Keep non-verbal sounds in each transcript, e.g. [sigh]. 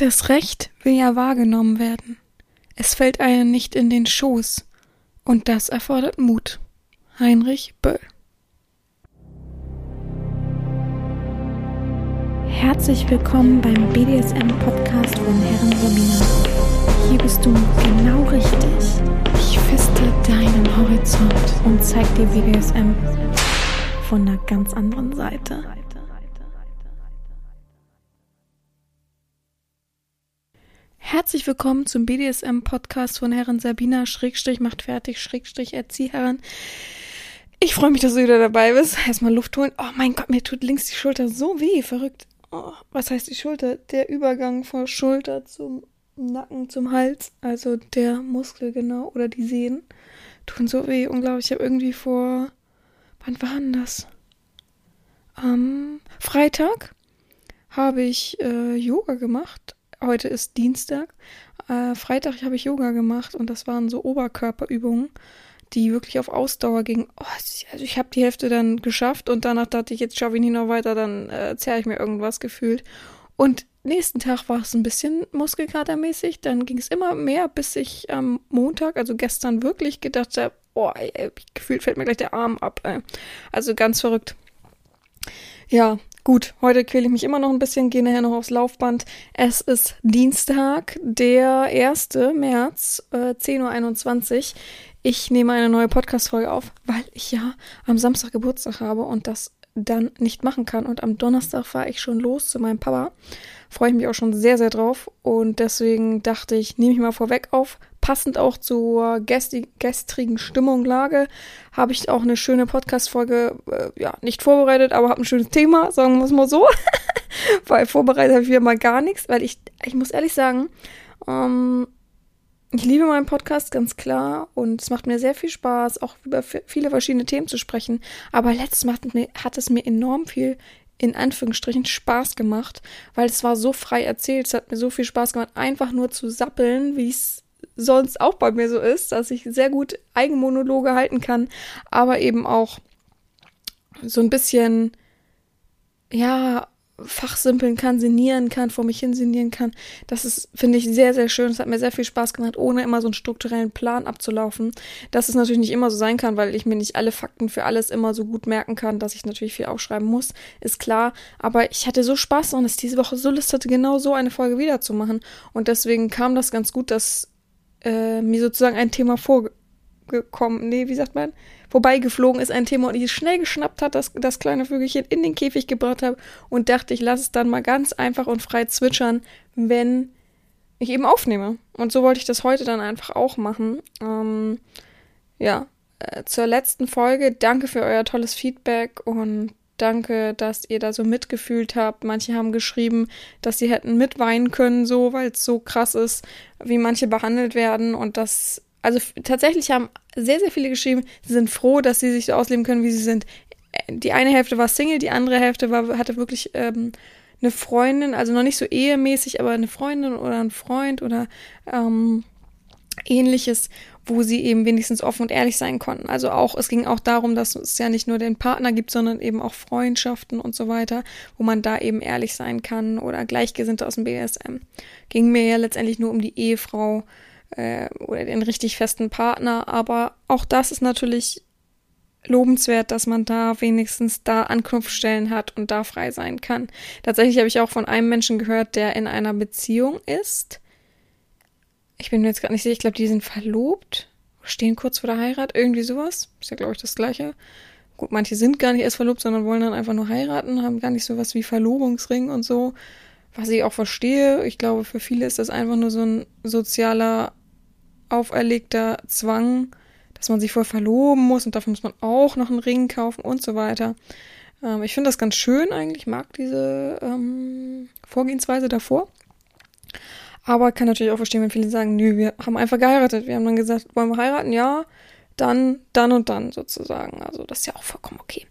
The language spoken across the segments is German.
Das Recht will ja wahrgenommen werden. Es fällt einem nicht in den Schoß. Und das erfordert Mut. Heinrich Böll. Herzlich willkommen beim BDSM-Podcast von Herren Sabina. Hier bist du genau richtig. Ich feste deinen Horizont und zeig dir BDSM von einer ganz anderen Seite. Herzlich willkommen zum BDSM-Podcast von Herren Sabina, Schrägstrich macht fertig, Schrägstrich Erzieherin. Ich freue mich, dass du wieder dabei bist. Erstmal Luft holen. Oh mein Gott, mir tut links die Schulter so weh, verrückt. Oh, was heißt die Schulter? Der Übergang von Schulter zum Nacken, zum Hals, also der Muskel genau, oder die Sehnen, tun so weh. Unglaublich, ich habe irgendwie vor, wann war denn das? Am Freitag habe ich äh, Yoga gemacht heute ist Dienstag. Äh, Freitag habe ich Yoga gemacht und das waren so Oberkörperübungen, die wirklich auf Ausdauer gingen. Oh, also ich habe die Hälfte dann geschafft und danach dachte ich, jetzt schaffe ich nicht noch weiter, dann äh, zerre ich mir irgendwas gefühlt. Und nächsten Tag war es ein bisschen muskelkatermäßig, dann ging es immer mehr, bis ich am Montag, also gestern, wirklich gedacht habe, oh, gefühlt fällt mir gleich der Arm ab. Ey. Also ganz verrückt. Ja, Gut, heute quäle ich mich immer noch ein bisschen, gehe nachher noch aufs Laufband. Es ist Dienstag, der 1. März, äh, 10.21 Uhr. Ich nehme eine neue Podcast-Folge auf, weil ich ja am Samstag Geburtstag habe und das dann nicht machen kann. Und am Donnerstag fahre ich schon los zu meinem Papa. Freue ich mich auch schon sehr, sehr drauf. Und deswegen dachte ich, nehme ich mal vorweg auf, passend auch zur gestrigen Stimmung, Lage, habe ich auch eine schöne Podcast-Folge, äh, ja, nicht vorbereitet, aber habe ein schönes Thema, sagen wir es mal so. [laughs] weil vorbereitet habe ich wieder mal gar nichts, weil ich, ich muss ehrlich sagen, ähm, ich liebe meinen Podcast ganz klar und es macht mir sehr viel Spaß, auch über viele verschiedene Themen zu sprechen. Aber letztes Mal hat, es mir enorm viel in Anführungsstrichen Spaß gemacht, weil es war so frei erzählt. Es hat mir so viel Spaß gemacht, einfach nur zu sappeln, wie es sonst auch bei mir so ist, dass ich sehr gut Eigenmonologe halten kann, aber eben auch so ein bisschen, ja, fachsimpeln kann, sinnieren kann, vor mich hin sinnieren kann. Das ist, finde ich, sehr, sehr schön. Es hat mir sehr viel Spaß gemacht, ohne immer so einen strukturellen Plan abzulaufen. Dass es natürlich nicht immer so sein kann, weil ich mir nicht alle Fakten für alles immer so gut merken kann, dass ich natürlich viel aufschreiben muss, ist klar. Aber ich hatte so Spaß und es diese Woche so Lust hatte, genau so eine Folge wiederzumachen. Und deswegen kam das ganz gut, dass äh, mir sozusagen ein Thema vorgekommen, nee, wie sagt man, vorbeigeflogen ist ein Thema und ich es schnell geschnappt hat, das, das kleine Vögelchen in den Käfig gebracht habe und dachte, ich lasse es dann mal ganz einfach und frei zwitschern, wenn ich eben aufnehme. Und so wollte ich das heute dann einfach auch machen. Ähm, ja, äh, zur letzten Folge. Danke für euer tolles Feedback und Danke, dass ihr da so mitgefühlt habt. Manche haben geschrieben, dass sie hätten mitweinen können, so, weil es so krass ist, wie manche behandelt werden. Und das, also tatsächlich haben sehr, sehr viele geschrieben, sie sind froh, dass sie sich so ausleben können, wie sie sind. Die eine Hälfte war Single, die andere Hälfte war, hatte wirklich ähm, eine Freundin, also noch nicht so ehemäßig, aber eine Freundin oder ein Freund oder ähm, ähnliches wo sie eben wenigstens offen und ehrlich sein konnten. Also auch, es ging auch darum, dass es ja nicht nur den Partner gibt, sondern eben auch Freundschaften und so weiter, wo man da eben ehrlich sein kann oder Gleichgesinnte aus dem BSM. Ging mir ja letztendlich nur um die Ehefrau äh, oder den richtig festen Partner, aber auch das ist natürlich lobenswert, dass man da wenigstens da Anknüpfstellen hat und da frei sein kann. Tatsächlich habe ich auch von einem Menschen gehört, der in einer Beziehung ist ich bin mir jetzt gerade nicht sicher, ich glaube, die sind verlobt, stehen kurz vor der Heirat, irgendwie sowas. Ist ja, glaube ich, das Gleiche. Gut, manche sind gar nicht erst verlobt, sondern wollen dann einfach nur heiraten, haben gar nicht sowas wie Verlobungsring und so. Was ich auch verstehe. Ich glaube, für viele ist das einfach nur so ein sozialer, auferlegter Zwang, dass man sich voll verloben muss und dafür muss man auch noch einen Ring kaufen und so weiter. Ähm, ich finde das ganz schön eigentlich, mag diese ähm, Vorgehensweise davor. Aber kann natürlich auch verstehen, wenn viele sagen, nö, wir haben einfach geheiratet. Wir haben dann gesagt, wollen wir heiraten? Ja, dann, dann und dann sozusagen. Also das ist ja auch vollkommen okay.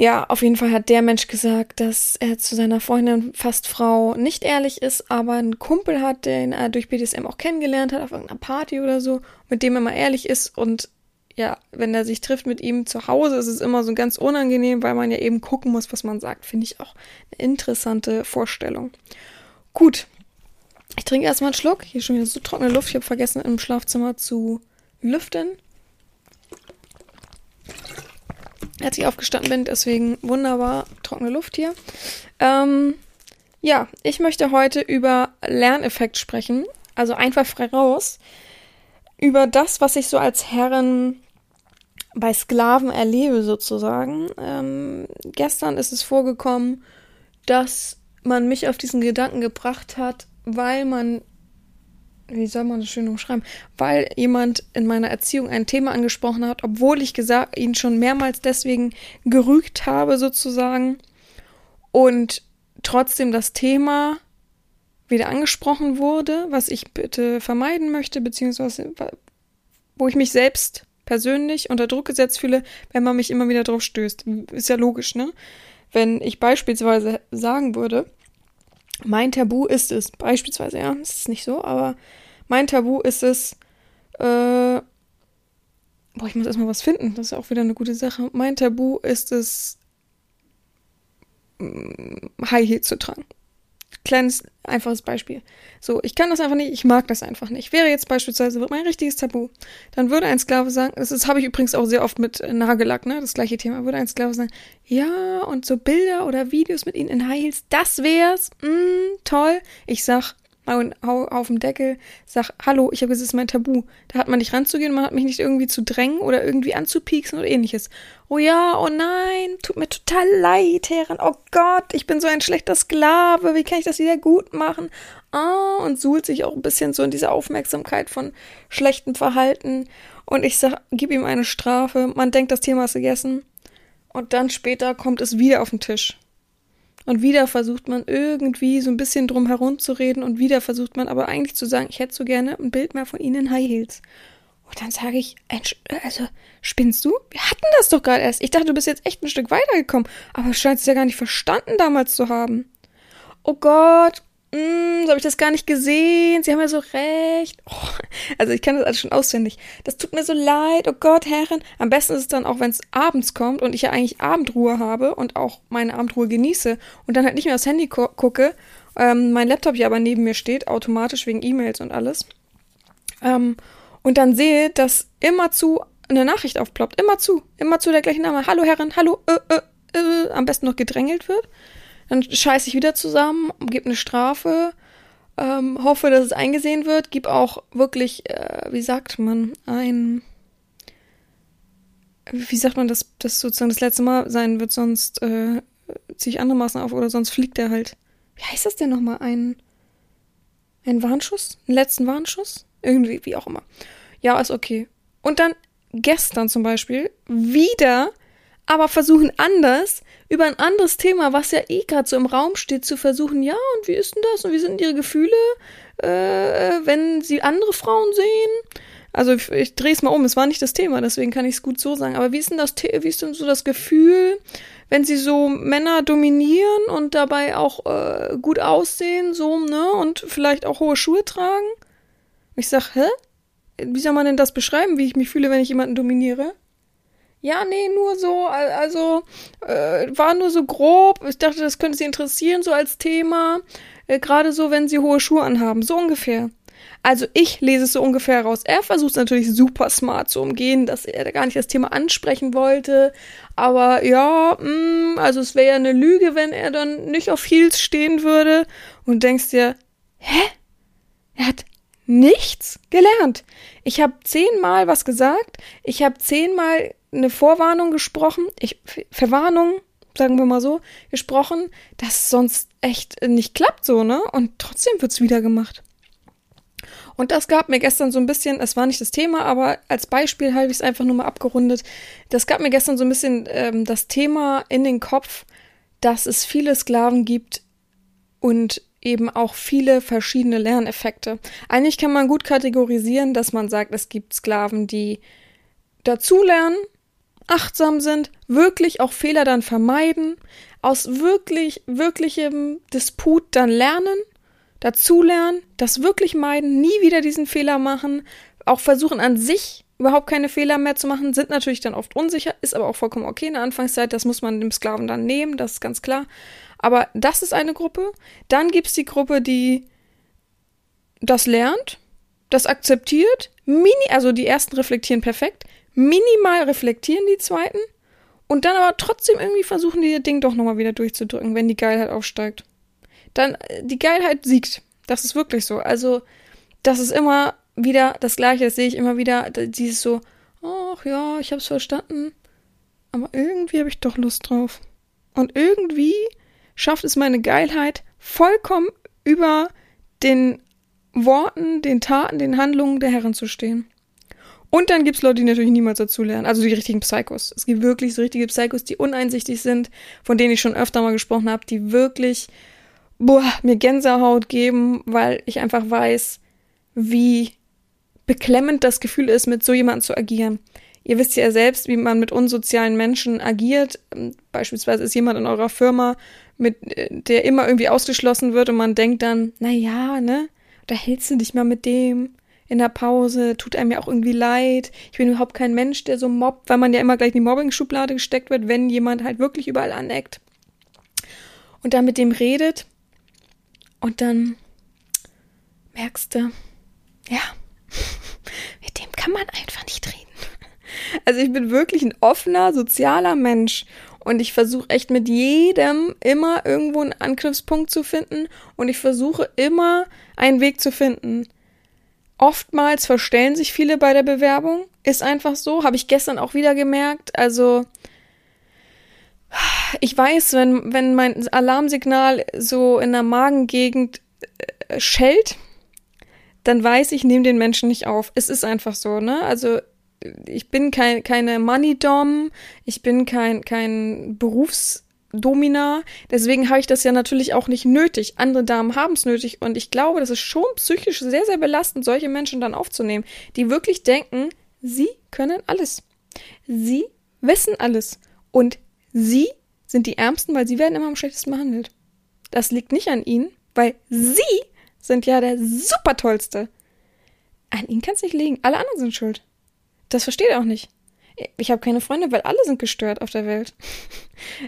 Ja, auf jeden Fall hat der Mensch gesagt, dass er zu seiner Freundin, fast Frau, nicht ehrlich ist, aber einen Kumpel hat, den er durch BDSM auch kennengelernt hat, auf irgendeiner Party oder so, mit dem er mal ehrlich ist und ja, wenn er sich trifft mit ihm zu Hause, ist es immer so ganz unangenehm, weil man ja eben gucken muss, was man sagt. Finde ich auch eine interessante Vorstellung. Gut. Ich trinke erstmal einen Schluck. Hier ist schon wieder so trockene Luft. Ich habe vergessen, im Schlafzimmer zu lüften. Als ich aufgestanden bin, deswegen wunderbar trockene Luft hier. Ähm, ja, ich möchte heute über Lerneffekt sprechen. Also einfach frei raus. Über das, was ich so als Herren bei Sklaven erlebe, sozusagen. Ähm, gestern ist es vorgekommen, dass man mich auf diesen Gedanken gebracht hat, weil man, wie soll man das schön umschreiben, weil jemand in meiner Erziehung ein Thema angesprochen hat, obwohl ich gesagt, ihn schon mehrmals deswegen gerügt habe, sozusagen. Und trotzdem das Thema wieder angesprochen wurde, was ich bitte vermeiden möchte, beziehungsweise wo ich mich selbst persönlich unter Druck gesetzt fühle, wenn man mich immer wieder drauf stößt. Ist ja logisch, ne? Wenn ich beispielsweise sagen würde, mein Tabu ist es, beispielsweise, ja, das ist nicht so, aber mein Tabu ist es, äh, boah, ich muss erstmal was finden, das ist auch wieder eine gute Sache. Mein Tabu ist es, mm, High Heel zu tragen kleines, einfaches Beispiel. So, ich kann das einfach nicht, ich mag das einfach nicht. Wäre jetzt beispielsweise mein richtiges Tabu, dann würde ein Sklave sagen, das, das habe ich übrigens auch sehr oft mit Nagellack, ne, das gleiche Thema, würde ein Sklave sagen, ja, und so Bilder oder Videos mit ihnen in High Heels, das wär's, mm, toll. Ich sag, hau auf dem Deckel, sag, hallo, ich habe gesagt, das ist mein Tabu. Da hat man nicht ranzugehen, man hat mich nicht irgendwie zu drängen oder irgendwie anzupieksen oder ähnliches. Oh ja, oh nein, tut mir total leid, Herren. Oh Gott, ich bin so ein schlechter Sklave, wie kann ich das wieder gut machen? Ah, und suhlt sich auch ein bisschen so in diese Aufmerksamkeit von schlechtem Verhalten. Und ich sag, gib ihm eine Strafe. Man denkt, das Thema ist gegessen. Und dann später kommt es wieder auf den Tisch. Und wieder versucht man irgendwie so ein bisschen drum herum zu reden und wieder versucht man aber eigentlich zu sagen, ich hätte so gerne ein Bild mehr von Ihnen in High Heels. Und dann sage ich, also, spinnst du? Wir hatten das doch gerade erst. Ich dachte, du bist jetzt echt ein Stück weitergekommen. Aber du scheinst es ja gar nicht verstanden damals zu haben. Oh Gott, Mm, so habe ich das gar nicht gesehen. Sie haben ja so recht. Oh, also ich kann das alles schon auswendig. Das tut mir so leid. Oh Gott, Herren. Am besten ist es dann auch, wenn es abends kommt und ich ja eigentlich Abendruhe habe und auch meine Abendruhe genieße und dann halt nicht mehr aufs Handy gu gucke. Ähm, mein Laptop ja aber neben mir steht, automatisch wegen E-Mails und alles. Ähm, und dann sehe, dass immer zu eine Nachricht aufploppt. Immer zu. Immer zu der gleichen Name. Hallo Herren, hallo, äh, äh, äh, am besten noch gedrängelt wird. Dann scheiße ich wieder zusammen, gebe eine Strafe, ähm, hoffe, dass es eingesehen wird, gib auch wirklich, äh, wie sagt man, ein, wie sagt man, dass das sozusagen das letzte Mal sein wird, sonst äh, ziehe ich andere Maßen auf oder sonst fliegt er halt. Wie heißt das denn nochmal? Ein, ein Warnschuss? Einen letzten Warnschuss? Irgendwie, wie auch immer. Ja, ist okay. Und dann gestern zum Beispiel wieder, aber versuchen anders über ein anderes Thema, was ja eh gerade so im Raum steht, zu versuchen, ja, und wie ist denn das und wie sind ihre Gefühle, äh, wenn sie andere Frauen sehen? Also ich, ich drehe es mal um, es war nicht das Thema, deswegen kann ich es gut so sagen. Aber wie ist denn das, wie ist denn so das Gefühl, wenn sie so Männer dominieren und dabei auch äh, gut aussehen, so, ne, und vielleicht auch hohe Schuhe tragen? Ich sag, hä? Wie soll man denn das beschreiben, wie ich mich fühle, wenn ich jemanden dominiere? Ja, nee, nur so, also äh, war nur so grob. Ich dachte, das könnte Sie interessieren, so als Thema. Äh, Gerade so, wenn Sie hohe Schuhe anhaben, so ungefähr. Also ich lese es so ungefähr raus. Er versucht es natürlich super smart zu umgehen, dass er gar nicht das Thema ansprechen wollte. Aber ja, mh, mm, also es wäre ja eine Lüge, wenn er dann nicht auf Heels stehen würde. Und denkst dir, hä? Er hat nichts gelernt. Ich habe zehnmal was gesagt. Ich habe zehnmal eine Vorwarnung gesprochen, ich, Verwarnung, sagen wir mal so, gesprochen, dass sonst echt nicht klappt so, ne? Und trotzdem wird's wieder gemacht. Und das gab mir gestern so ein bisschen, es war nicht das Thema, aber als Beispiel habe ich es einfach nur mal abgerundet. Das gab mir gestern so ein bisschen ähm, das Thema in den Kopf, dass es viele Sklaven gibt und eben auch viele verschiedene Lerneffekte. Eigentlich kann man gut kategorisieren, dass man sagt, es gibt Sklaven, die dazulernen achtsam sind, wirklich auch Fehler dann vermeiden, aus wirklich, wirklichem Disput dann lernen, dazulernen, das wirklich meiden, nie wieder diesen Fehler machen, auch versuchen an sich überhaupt keine Fehler mehr zu machen, sind natürlich dann oft unsicher, ist aber auch vollkommen okay in der Anfangszeit, das muss man dem Sklaven dann nehmen, das ist ganz klar. Aber das ist eine Gruppe. Dann gibt es die Gruppe, die das lernt, das akzeptiert, mini, also die ersten reflektieren perfekt, minimal reflektieren die zweiten und dann aber trotzdem irgendwie versuchen, die Ding doch nochmal wieder durchzudrücken, wenn die Geilheit aufsteigt. Dann, äh, die Geilheit siegt. Das ist wirklich so. Also, das ist immer wieder das Gleiche, das sehe ich immer wieder, dieses so, ach ja, ich hab's verstanden, aber irgendwie habe ich doch Lust drauf. Und irgendwie schafft es meine Geilheit vollkommen über den Worten, den Taten, den Handlungen der Herren zu stehen. Und dann gibt's Leute, die natürlich niemals dazu lernen. Also die richtigen Psychos. Es gibt wirklich so richtige Psychos, die uneinsichtig sind, von denen ich schon öfter mal gesprochen habe, die wirklich boah, mir Gänsehaut geben, weil ich einfach weiß, wie beklemmend das Gefühl ist, mit so jemandem zu agieren. Ihr wisst ja selbst, wie man mit unsozialen Menschen agiert. Beispielsweise ist jemand in eurer Firma, mit der immer irgendwie ausgeschlossen wird und man denkt dann, na ja, ne, da hältst du dich mal mit dem in der Pause, tut einem ja auch irgendwie leid. Ich bin überhaupt kein Mensch, der so mobbt, weil man ja immer gleich in die Mobbing-Schublade gesteckt wird, wenn jemand halt wirklich überall aneckt. Und dann mit dem redet und dann merkst du, ja, kann man einfach nicht reden. [laughs] Also ich bin wirklich ein offener, sozialer Mensch und ich versuche echt mit jedem immer irgendwo einen Anknüpfpunkt zu finden und ich versuche immer einen Weg zu finden. Oftmals verstellen sich viele bei der Bewerbung, ist einfach so, habe ich gestern auch wieder gemerkt. Also ich weiß, wenn, wenn mein Alarmsignal so in der Magengegend äh, schellt, dann weiß ich, nehme den Menschen nicht auf. Es ist einfach so, ne? Also ich bin kein, keine Money-Dom, ich bin kein, kein Berufsdomina, deswegen habe ich das ja natürlich auch nicht nötig. Andere Damen haben es nötig und ich glaube, das ist schon psychisch sehr, sehr belastend, solche Menschen dann aufzunehmen, die wirklich denken, sie können alles. Sie wissen alles und sie sind die Ärmsten, weil sie werden immer am schlechtesten behandelt. Das liegt nicht an ihnen, weil sie sind ja der super tollste. An kann es nicht liegen. Alle anderen sind schuld. Das versteht er auch nicht. Ich habe keine Freunde, weil alle sind gestört auf der Welt. [laughs]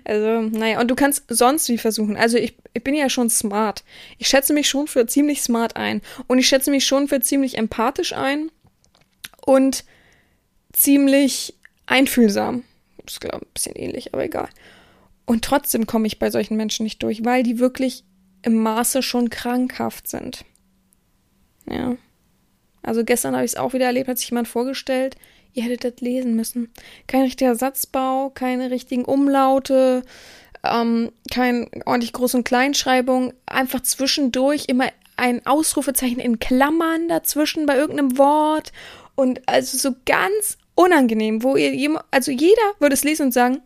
Also, naja, und du kannst sonst wie versuchen. Also ich, ich bin ja schon smart. Ich schätze mich schon für ziemlich smart ein. Und ich schätze mich schon für ziemlich empathisch ein. Und ziemlich einfühlsam. Ist, glaube ich, ein bisschen ähnlich, aber egal. Und trotzdem komme ich bei solchen Menschen nicht durch, weil die wirklich im Maße schon krankhaft sind. Ja. Also gestern habe ich es auch wieder erlebt, hat sich jemand vorgestellt, ihr hättet das lesen müssen. Kein richtiger Satzbau, keine richtigen Umlaute, ähm, kein ordentlich Groß- und Kleinschreibung, einfach zwischendurch immer ein Ausrufezeichen in Klammern dazwischen bei irgendeinem Wort und also so ganz unangenehm, wo ihr also jeder würde es lesen und sagen,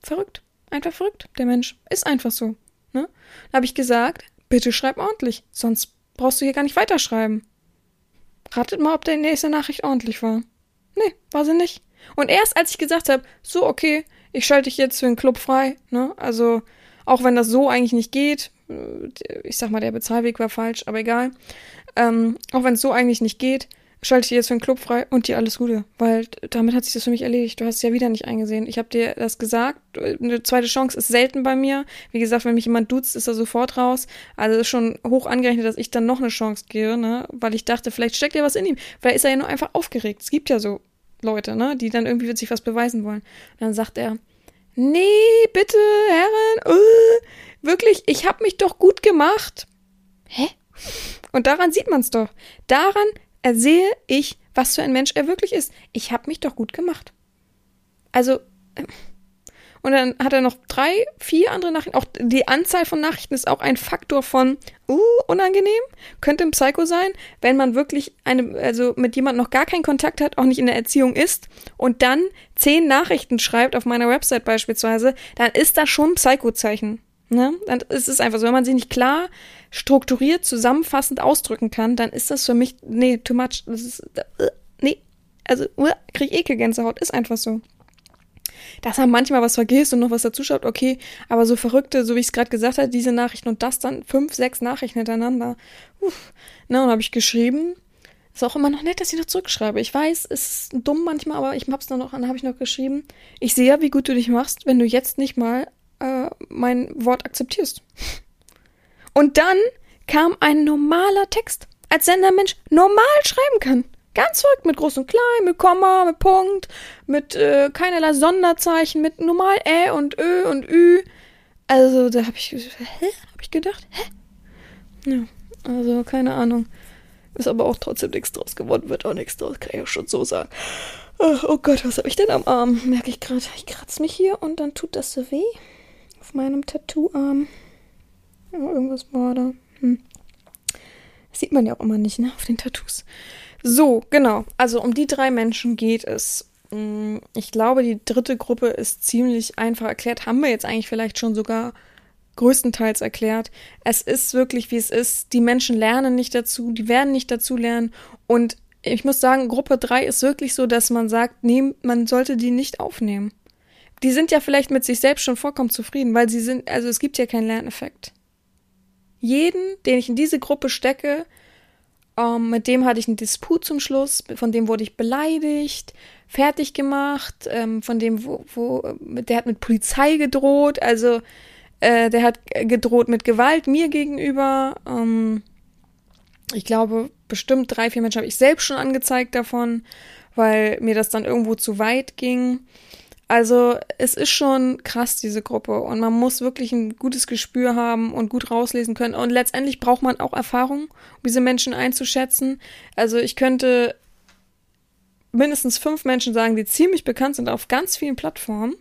verrückt, einfach verrückt, der Mensch ist einfach so. Ne? Da habe ich gesagt, bitte schreib ordentlich, sonst brauchst du hier gar nicht weiterschreiben. Ratet mal, ob deine nächste Nachricht ordentlich war. Nee, war sie nicht. Und erst als ich gesagt habe, so, okay, ich schalte dich jetzt für einen Club frei, ne? Also, auch wenn das so eigentlich nicht geht, äh, ich sag mal, der Bezahlweg war falsch, aber egal. Ähm, auch wenn es so eigentlich nicht geht, schalte ich jetzt für den Club frei und dir alles Gute, weil damit hat sich das für mich erledigt. Du hast es ja wieder nicht eingesehen. Ich habe dir das gesagt. Eine zweite Chance ist selten bei mir. Wie gesagt, wenn mich jemand duzt, ist er sofort raus. Also ist schon hoch angerechnet, dass ich dann noch eine Chance gebe, ne? Weil ich dachte, vielleicht steckt ja was in ihm. Vielleicht ist er ja nur einfach aufgeregt. Es gibt ja so Leute, ne? Die dann irgendwie sich was beweisen wollen. Und dann sagt er, nee, bitte, Herren, uh, wirklich, ich habe mich doch gut gemacht. Hä? Und daran sieht man's doch. Daran ersehe ich, was für ein Mensch er wirklich ist. Ich habe mich doch gut gemacht. Also, und dann hat er noch drei, vier andere Nachrichten. Auch die Anzahl von Nachrichten ist auch ein Faktor von, uh, unangenehm. Könnte ein Psycho sein, wenn man wirklich eine, also mit jemandem noch gar keinen Kontakt hat, auch nicht in der Erziehung ist und dann zehn Nachrichten schreibt auf meiner Website beispielsweise, dann ist das schon ein Psycho-Zeichen. Ne? Dann ist es einfach so, wenn man sich nicht klar, strukturiert, zusammenfassend ausdrücken kann, dann ist das für mich, nee, too much. Das ist, äh, nee, also uh, krieg ich Ekelgänsehaut, ist einfach so. Dass er manchmal was vergisst und noch was dazuschaut, okay, aber so verrückte, so wie ich es gerade gesagt habe, diese Nachrichten und das dann fünf, sechs Nachrichten hintereinander. Uff. Na, und habe ich geschrieben. Ist auch immer noch nett, dass ich noch zurückschreibe. Ich weiß, ist dumm manchmal, aber ich hab's dann noch, dann habe ich noch geschrieben. Ich sehe ja, wie gut du dich machst, wenn du jetzt nicht mal äh, mein Wort akzeptierst. Und dann kam ein normaler Text, als Sendermensch normal schreiben kann. Ganz verrückt, mit groß und klein, mit Komma, mit Punkt, mit äh, keinerlei Sonderzeichen, mit normal Ä und Ö und Ü. Also, da habe ich, hä? Hab ich gedacht, hä? Ja, also, keine Ahnung. Ist aber auch trotzdem nichts draus geworden, wird auch nichts draus, kann ich ja schon so sagen. Oh Gott, was habe ich denn am Arm? Merke ich gerade. Ich kratze mich hier und dann tut das so weh. Meinem Tattooarm. Ja, irgendwas war da. Hm. Sieht man ja auch immer nicht, ne? Auf den Tattoos. So, genau. Also um die drei Menschen geht es. Hm, ich glaube, die dritte Gruppe ist ziemlich einfach erklärt. Haben wir jetzt eigentlich vielleicht schon sogar größtenteils erklärt. Es ist wirklich, wie es ist. Die Menschen lernen nicht dazu, die werden nicht dazu lernen. Und ich muss sagen, Gruppe 3 ist wirklich so, dass man sagt, nee, man sollte die nicht aufnehmen. Die sind ja vielleicht mit sich selbst schon vollkommen zufrieden, weil sie sind, also es gibt ja keinen Lerneffekt. Jeden, den ich in diese Gruppe stecke, ähm, mit dem hatte ich einen Disput zum Schluss, von dem wurde ich beleidigt, fertig gemacht, ähm, von dem, wo, wo, der hat mit Polizei gedroht, also äh, der hat gedroht mit Gewalt mir gegenüber. Ähm, ich glaube, bestimmt drei, vier Menschen habe ich selbst schon angezeigt davon, weil mir das dann irgendwo zu weit ging. Also es ist schon krass, diese Gruppe. Und man muss wirklich ein gutes Gespür haben und gut rauslesen können. Und letztendlich braucht man auch Erfahrung, um diese Menschen einzuschätzen. Also ich könnte mindestens fünf Menschen sagen, die ziemlich bekannt sind auf ganz vielen Plattformen,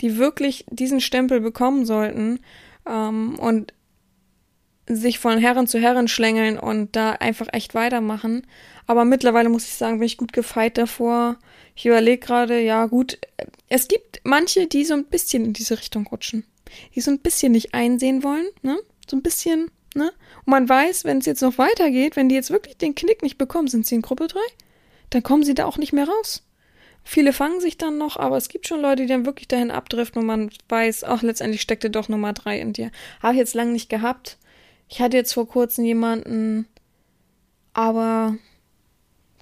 die wirklich diesen Stempel bekommen sollten. Ähm, und sich von Herren zu Herren schlängeln und da einfach echt weitermachen. Aber mittlerweile muss ich sagen, bin ich gut gefeit davor. Ich überlege gerade, ja gut, es gibt manche, die so ein bisschen in diese Richtung rutschen. Die so ein bisschen nicht einsehen wollen, ne? So ein bisschen, ne? Und man weiß, wenn es jetzt noch weitergeht, wenn die jetzt wirklich den Knick nicht bekommen, sind sie in Gruppe 3, dann kommen sie da auch nicht mehr raus. Viele fangen sich dann noch, aber es gibt schon Leute, die dann wirklich dahin abdriften und man weiß, ach, letztendlich steckte doch Nummer 3 in dir. Habe ich jetzt lange nicht gehabt. Ich hatte jetzt vor kurzem jemanden, aber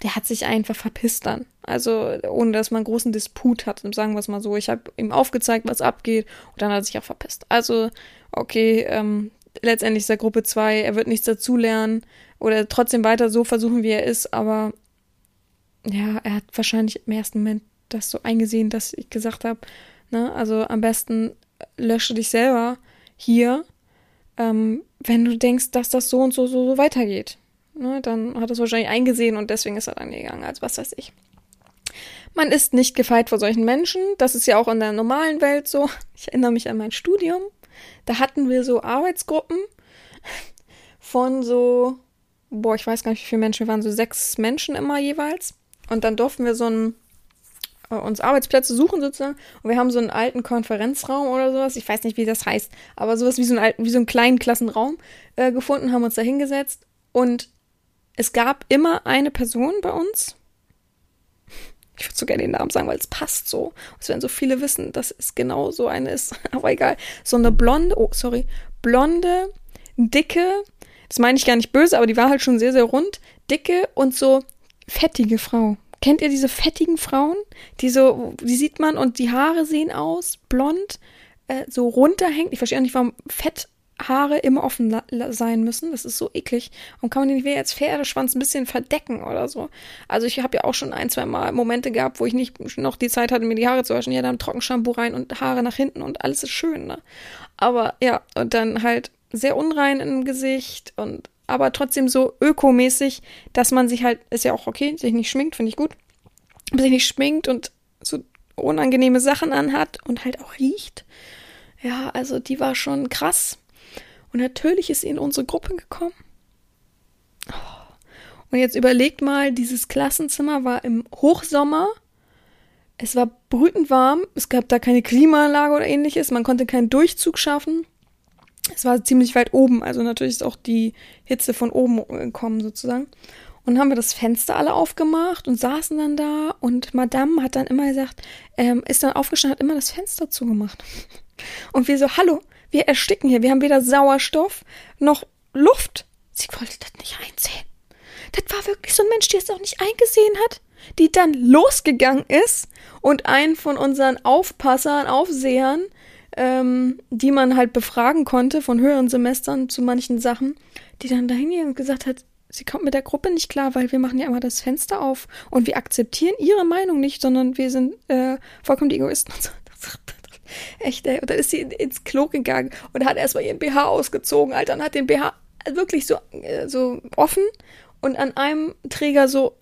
der hat sich einfach verpisst dann. Also ohne dass man großen Disput hat, sagen wir es mal so. Ich habe ihm aufgezeigt, was abgeht und dann hat er sich auch verpisst. Also, okay, ähm, letztendlich ist er Gruppe 2, er wird nichts dazulernen oder trotzdem weiter so versuchen, wie er ist, aber ja, er hat wahrscheinlich im ersten Moment das so eingesehen, dass ich gesagt habe, ne, also am besten lösche dich selber hier ähm, wenn du denkst, dass das so und so, so, so weitergeht. Ne, dann hat es wahrscheinlich eingesehen und deswegen ist er dann gegangen, als was weiß ich. Man ist nicht gefeit vor solchen Menschen. Das ist ja auch in der normalen Welt so. Ich erinnere mich an mein Studium. Da hatten wir so Arbeitsgruppen von so, boah, ich weiß gar nicht, wie viele Menschen. Wir waren so sechs Menschen immer jeweils. Und dann durften wir so ein äh, uns Arbeitsplätze suchen sozusagen. Und wir haben so einen alten Konferenzraum oder sowas. Ich weiß nicht, wie das heißt, aber sowas wie so einen alten, wie so einen kleinen Klassenraum äh, gefunden, haben uns da hingesetzt. Und es gab immer eine Person bei uns. Ich würde so gerne den Namen sagen, weil es passt so. Es werden so viele wissen, dass es genau so eine ist. [laughs] Aber egal. So eine blonde, oh, sorry, blonde, dicke, das meine ich gar nicht böse, aber die war halt schon sehr, sehr rund, dicke und so fettige Frau. Kennt ihr diese fettigen Frauen? Die so, die sieht man und die Haare sehen aus, blond, äh, so runterhängt. Ich verstehe auch nicht, warum Fetthaare immer offen sein müssen. Das ist so eklig. Und kann man den wie als Pferdeschwanz ein bisschen verdecken oder so? Also ich habe ja auch schon ein, zwei Mal Momente gehabt, wo ich nicht noch die Zeit hatte, mir die Haare zu waschen. Ja, dann Trockenshampoo rein und Haare nach hinten und alles ist schön, ne? Aber ja, und dann halt sehr unrein im Gesicht und aber trotzdem so ökomäßig, dass man sich halt, ist ja auch okay, sich nicht schminkt, finde ich gut, sich nicht schminkt und so unangenehme Sachen anhat und halt auch riecht. Ja, also die war schon krass. Und natürlich ist sie in unsere Gruppe gekommen. Oh. Und jetzt überlegt mal, dieses Klassenzimmer war im Hochsommer. Es war brütend warm. Es gab da keine Klimaanlage oder ähnliches. Man konnte keinen Durchzug schaffen es war ziemlich weit oben, also natürlich ist auch die Hitze von oben gekommen sozusagen. Und dann haben wir das Fenster alle aufgemacht und saßen dann da und Madame hat dann immer gesagt, ähm, ist dann aufgestanden, hat immer das Fenster zugemacht. Und wir so, hallo, wir ersticken hier, wir haben weder Sauerstoff noch Luft. Sie wollte das nicht einsehen. Das war wirklich so ein Mensch, der es auch nicht eingesehen hat, die dann losgegangen ist und einen von unseren Aufpassern, Aufsehern ähm, die man halt befragen konnte von höheren Semestern zu manchen Sachen, die dann dahin und gesagt hat, sie kommt mit der Gruppe nicht klar, weil wir machen ja immer das Fenster auf und wir akzeptieren ihre Meinung nicht, sondern wir sind äh, vollkommen die Egoisten und so. Echt, ey. Und dann ist sie ins Klo gegangen und hat erstmal ihren BH ausgezogen, Alter, und hat den BH wirklich so, äh, so offen und an einem Träger so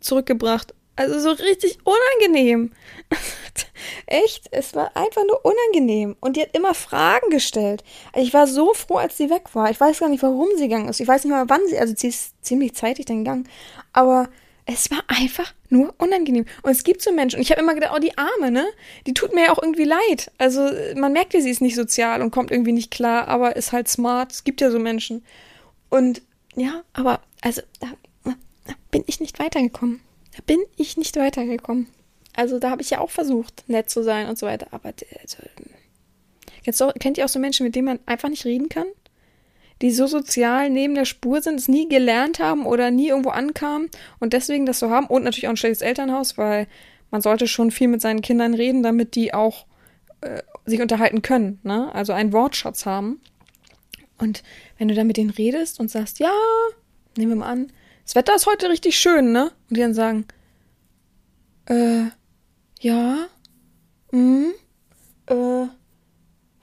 zurückgebracht. Also so richtig unangenehm. [laughs] Echt, es war einfach nur unangenehm. Und die hat immer Fragen gestellt. Ich war so froh, als sie weg war. Ich weiß gar nicht, warum sie gegangen ist. Ich weiß nicht mal, wann sie, also sie ist ziemlich zeitig dann gegangen. Aber es war einfach nur unangenehm. Und es gibt so Menschen, und ich habe immer gedacht, oh, die Arme, ne? Die tut mir ja auch irgendwie leid. Also man merkt ja, sie ist nicht sozial und kommt irgendwie nicht klar, aber ist halt smart. Es gibt ja so Menschen. Und ja, aber also da, da bin ich nicht weitergekommen. Da bin ich nicht weitergekommen. Also da habe ich ja auch versucht, nett zu sein und so weiter. Aber also, kennt ihr auch so Menschen, mit denen man einfach nicht reden kann? Die so sozial neben der Spur sind, es nie gelernt haben oder nie irgendwo ankamen und deswegen das so haben. Und natürlich auch ein schlechtes Elternhaus, weil man sollte schon viel mit seinen Kindern reden, damit die auch äh, sich unterhalten können. Ne? Also einen Wortschatz haben. Und wenn du dann mit denen redest und sagst, ja, nehmen wir mal an, das Wetter ist heute richtig schön, ne? Und die dann sagen, äh, ja, hm, äh,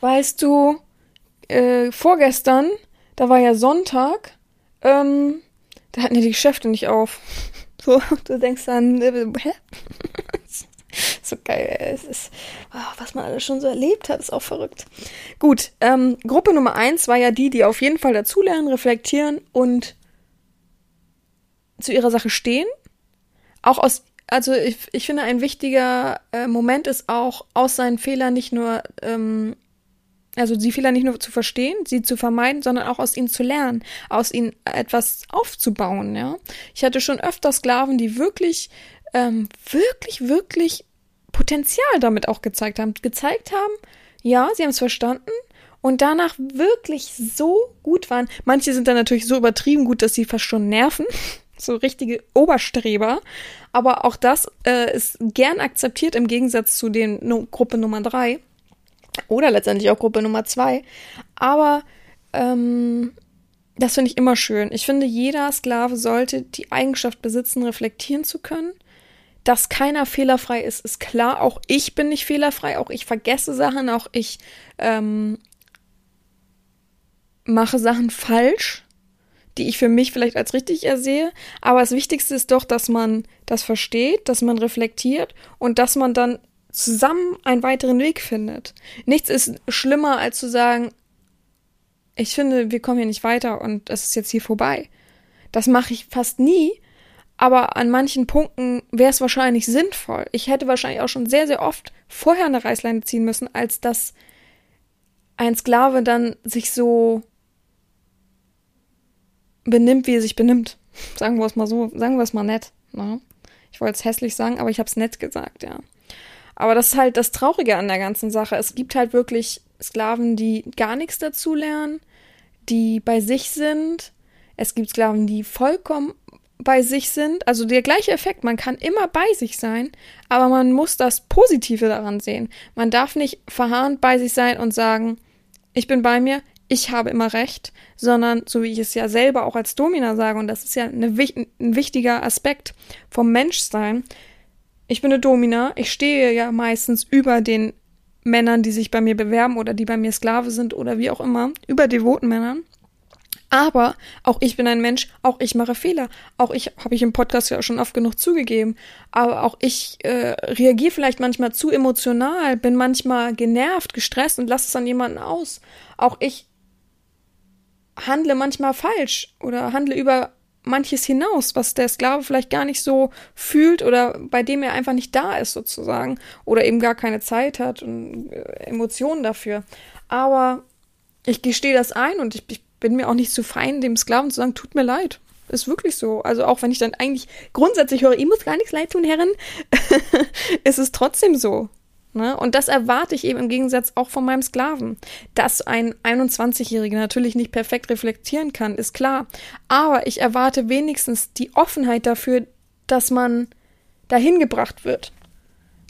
weißt du, äh, vorgestern, da war ja Sonntag, ähm, da hatten ja die Geschäfte nicht auf. [laughs] So, du denkst dann, äh, hä? [laughs] so geil, es ist, oh, was man alles schon so erlebt hat, ist auch verrückt. Gut, ähm, Gruppe Nummer eins war ja die, die auf jeden Fall dazulernen, reflektieren und zu ihrer Sache stehen. Auch aus, also ich, ich finde, ein wichtiger äh, Moment ist auch, aus seinen Fehlern nicht nur, ähm, also die Fehler nicht nur zu verstehen, sie zu vermeiden, sondern auch aus ihnen zu lernen, aus ihnen etwas aufzubauen, ja. Ich hatte schon öfter Sklaven, die wirklich, ähm, wirklich, wirklich Potenzial damit auch gezeigt haben. Gezeigt haben, ja, sie haben es verstanden, und danach wirklich so gut waren. Manche sind dann natürlich so übertrieben gut, dass sie fast schon nerven [laughs] so richtige Oberstreber. Aber auch das äh, ist gern akzeptiert im Gegensatz zu den no Gruppe Nummer drei oder letztendlich auch Gruppe Nummer zwei. Aber ähm, das finde ich immer schön. Ich finde, jeder Sklave sollte die Eigenschaft besitzen, reflektieren zu können. Dass keiner fehlerfrei ist, ist klar. Auch ich bin nicht fehlerfrei. Auch ich vergesse Sachen. Auch ich ähm, mache Sachen falsch die ich für mich vielleicht als richtig ersehe. Aber das Wichtigste ist doch, dass man das versteht, dass man reflektiert und dass man dann zusammen einen weiteren Weg findet. Nichts ist schlimmer, als zu sagen, ich finde, wir kommen hier nicht weiter und es ist jetzt hier vorbei. Das mache ich fast nie, aber an manchen Punkten wäre es wahrscheinlich sinnvoll. Ich hätte wahrscheinlich auch schon sehr, sehr oft vorher eine Reißleine ziehen müssen, als dass ein Sklave dann sich so benimmt, wie er sich benimmt. Sagen wir es mal so, sagen wir es mal nett. Ne? Ich wollte es hässlich sagen, aber ich habe es nett gesagt, ja. Aber das ist halt das Traurige an der ganzen Sache. Es gibt halt wirklich Sklaven, die gar nichts dazu lernen, die bei sich sind. Es gibt Sklaven, die vollkommen bei sich sind. Also der gleiche Effekt. Man kann immer bei sich sein, aber man muss das Positive daran sehen. Man darf nicht verharrend bei sich sein und sagen, ich bin bei mir, ich habe immer recht, sondern so wie ich es ja selber auch als Domina sage, und das ist ja eine, ein wichtiger Aspekt vom Menschsein. Ich bin eine Domina, ich stehe ja meistens über den Männern, die sich bei mir bewerben oder die bei mir Sklave sind oder wie auch immer, über devoten Männern. Aber auch ich bin ein Mensch, auch ich mache Fehler. Auch ich habe ich im Podcast ja schon oft genug zugegeben. Aber auch ich äh, reagiere vielleicht manchmal zu emotional, bin manchmal genervt, gestresst und lasse es an jemanden aus. Auch ich handle manchmal falsch oder handle über manches hinaus, was der Sklave vielleicht gar nicht so fühlt oder bei dem er einfach nicht da ist sozusagen oder eben gar keine Zeit hat und äh, Emotionen dafür. Aber ich gestehe das ein und ich, ich bin mir auch nicht zu fein, dem Sklaven zu sagen, tut mir leid. Ist wirklich so. Also auch wenn ich dann eigentlich grundsätzlich höre, ich muss gar nichts leid tun, Herren, [laughs] ist es trotzdem so. Ne? Und das erwarte ich eben im Gegensatz auch von meinem Sklaven. Dass ein 21-Jähriger natürlich nicht perfekt reflektieren kann, ist klar. Aber ich erwarte wenigstens die Offenheit dafür, dass man dahin gebracht wird.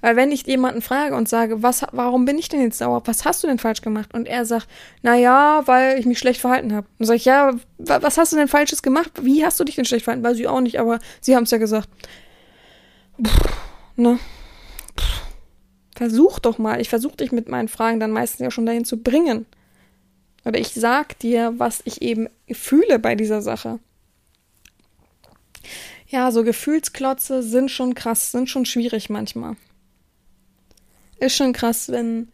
Weil wenn ich jemanden frage und sage, was, warum bin ich denn jetzt sauer? Was hast du denn falsch gemacht? Und er sagt, na ja, weil ich mich schlecht verhalten habe. Dann sage ich, ja, was hast du denn falsches gemacht? Wie hast du dich denn schlecht verhalten? Weiß ich auch nicht, aber sie haben es ja gesagt. Puh, ne? Versuch doch mal. Ich versuche dich mit meinen Fragen dann meistens ja schon dahin zu bringen. Oder ich sag dir, was ich eben fühle bei dieser Sache. Ja, so Gefühlsklotze sind schon krass, sind schon schwierig manchmal ist schon krass, wenn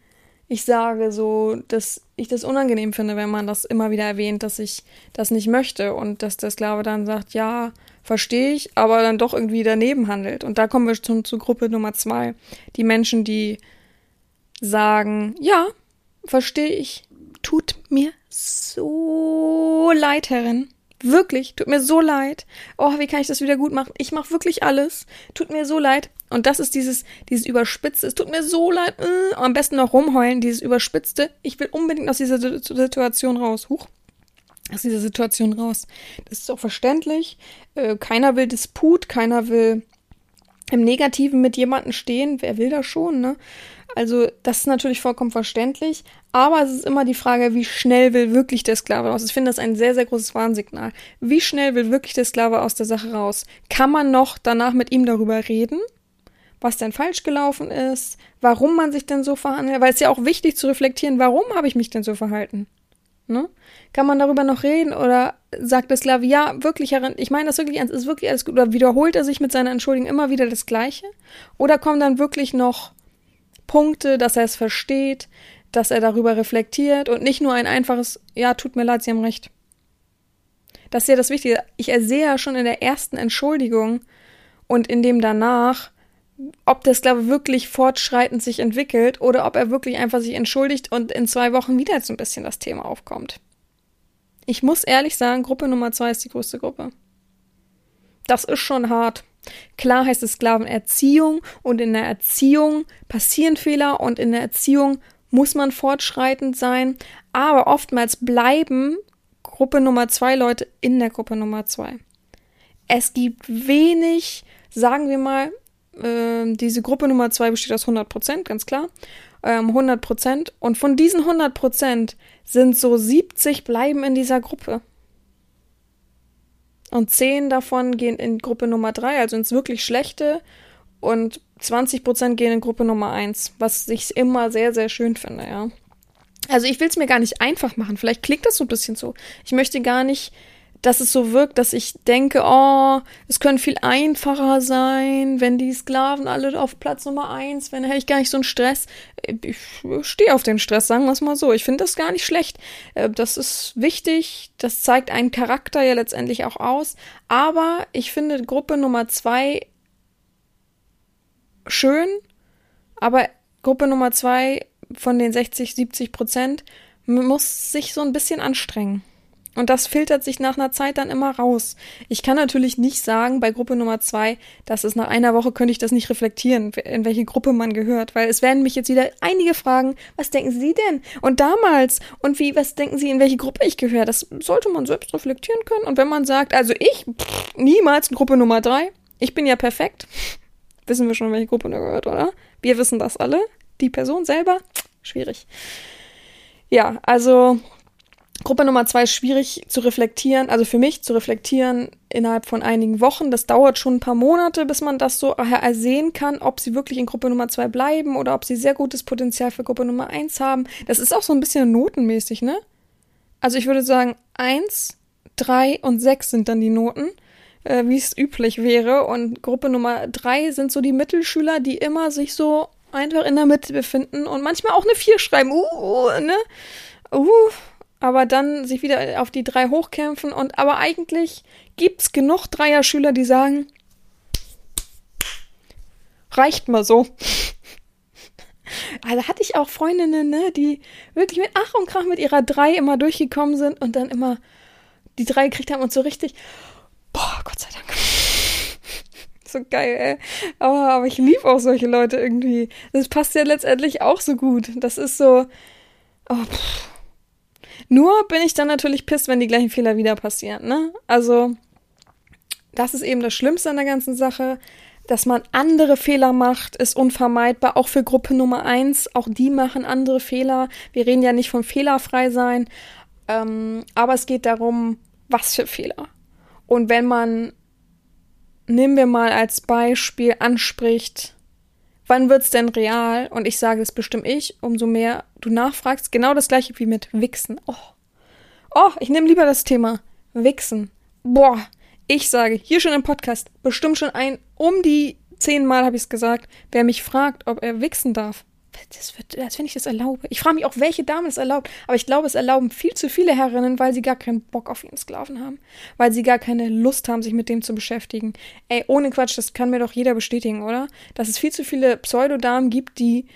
ich sage, so, dass ich das unangenehm finde, wenn man das immer wieder erwähnt, dass ich das nicht möchte und dass der Sklave dann sagt, ja, verstehe ich, aber dann doch irgendwie daneben handelt. Und da kommen wir schon zu Gruppe Nummer zwei. Die Menschen, die sagen, ja, verstehe ich, tut mir so leid, Herrin. Wirklich, tut mir so leid. Oh, wie kann ich das wieder gut machen? Ich mache wirklich alles. Tut mir so leid. Und das ist dieses, dieses überspitzte, es tut mir so leid, äh, am besten noch rumheulen, dieses überspitzte, ich will unbedingt aus dieser Situation raus. Huch. Aus dieser Situation raus. Das ist auch verständlich. Äh, keiner will Disput, keiner will im Negativen mit jemandem stehen. Wer will das schon, ne? Also, das ist natürlich vollkommen verständlich. Aber es ist immer die Frage, wie schnell will wirklich der Sklave raus? Ich finde das ein sehr, sehr großes Warnsignal. Wie schnell will wirklich der Sklave aus der Sache raus? Kann man noch danach mit ihm darüber reden? was denn falsch gelaufen ist, warum man sich denn so verhandelt, weil es ja auch wichtig zu reflektieren, warum habe ich mich denn so verhalten? Ne? Kann man darüber noch reden oder sagt der Sklave, ja, wirklich, ich meine das wirklich ernst, ist wirklich alles gut, oder wiederholt er sich mit seiner Entschuldigung immer wieder das Gleiche? Oder kommen dann wirklich noch Punkte, dass er es versteht, dass er darüber reflektiert und nicht nur ein einfaches, ja, tut mir leid, Sie haben recht. Das ist ja das Wichtige. Ich ersehe ja schon in der ersten Entschuldigung und in dem danach, ob der Sklave wirklich fortschreitend sich entwickelt oder ob er wirklich einfach sich entschuldigt und in zwei Wochen wieder so ein bisschen das Thema aufkommt. Ich muss ehrlich sagen, Gruppe Nummer zwei ist die größte Gruppe. Das ist schon hart. Klar heißt es Sklavenerziehung und in der Erziehung passieren Fehler und in der Erziehung muss man fortschreitend sein, aber oftmals bleiben Gruppe Nummer zwei Leute in der Gruppe Nummer zwei. Es gibt wenig, sagen wir mal, äh, diese Gruppe Nummer 2 besteht aus 100 Prozent, ganz klar. Ähm, 100 Prozent. Und von diesen 100 Prozent sind so 70 bleiben in dieser Gruppe. Und 10 davon gehen in Gruppe Nummer 3, also ins wirklich Schlechte. Und 20 Prozent gehen in Gruppe Nummer 1, was ich immer sehr, sehr schön finde, ja. Also ich will es mir gar nicht einfach machen. Vielleicht klingt das so ein bisschen so. Ich möchte gar nicht dass es so wirkt, dass ich denke, oh, es könnte viel einfacher sein, wenn die Sklaven alle auf Platz Nummer eins, wenn hätte ich gar nicht so einen Stress. Ich stehe auf den Stress, sagen wir es mal so. Ich finde das gar nicht schlecht. Äh, das ist wichtig, das zeigt einen Charakter ja letztendlich auch aus. Aber ich finde Gruppe Nummer zwei schön, aber Gruppe Nummer zwei von den 60, 70 Prozent muss sich so ein bisschen anstrengen. Und das filtert sich nach einer Zeit dann immer raus. Ich kann natürlich nicht sagen bei Gruppe Nummer zwei, dass es nach einer Woche könnte ich das nicht reflektieren, in welche Gruppe man gehört, weil es werden mich jetzt wieder einige fragen, was denken Sie denn? Und damals? Und wie, was denken Sie, in welche Gruppe ich gehöre? Das sollte man selbst reflektieren können. Und wenn man sagt, also ich, pff, niemals in Gruppe Nummer drei, ich bin ja perfekt, wissen wir schon, in welche Gruppe man gehört, oder? Wir wissen das alle. Die Person selber, schwierig. Ja, also Gruppe Nummer zwei ist schwierig zu reflektieren, also für mich zu reflektieren innerhalb von einigen Wochen. Das dauert schon ein paar Monate, bis man das so ersehen kann, ob sie wirklich in Gruppe Nummer zwei bleiben oder ob sie sehr gutes Potenzial für Gruppe Nummer eins haben. Das ist auch so ein bisschen notenmäßig, ne? Also ich würde sagen, eins, drei und sechs sind dann die Noten, äh, wie es üblich wäre. Und Gruppe Nummer drei sind so die Mittelschüler, die immer sich so einfach in der Mitte befinden und manchmal auch eine vier schreiben. Uh, uh ne? Uh, aber dann sich wieder auf die drei hochkämpfen und aber eigentlich gibt's genug Dreier-Schüler, die sagen, reicht mal so. Also hatte ich auch Freundinnen, ne, die wirklich mit Ach und Krach mit ihrer drei immer durchgekommen sind und dann immer die drei gekriegt haben und so richtig, boah, Gott sei Dank. [laughs] so geil, ey. Aber, aber ich liebe auch solche Leute irgendwie. Das passt ja letztendlich auch so gut. Das ist so, oh, pff nur bin ich dann natürlich pisst, wenn die gleichen Fehler wieder passieren, ne? Also, das ist eben das Schlimmste an der ganzen Sache. dass man andere Fehler macht, ist unvermeidbar, auch für Gruppe Nummer eins. Auch die machen andere Fehler. Wir reden ja nicht von fehlerfrei sein, ähm, aber es geht darum, was für Fehler. Und wenn man, nehmen wir mal als Beispiel, anspricht, wann wird's denn real? Und ich sage, es bestimmt ich, umso mehr du nachfragst. Genau das gleiche wie mit Wichsen. Oh, oh ich nehme lieber das Thema Wichsen. Boah, ich sage hier schon im Podcast, bestimmt schon ein, um die zehnmal habe ich es gesagt, wer mich fragt, ob er wichsen darf. Das wird, als wenn ich das erlaube. Ich frage mich auch, welche Dame es erlaubt. Aber ich glaube, es erlauben viel zu viele Herrinnen, weil sie gar keinen Bock auf ihren Sklaven haben. Weil sie gar keine Lust haben, sich mit dem zu beschäftigen. Ey, ohne Quatsch, das kann mir doch jeder bestätigen, oder? Dass es viel zu viele Pseudodamen gibt, die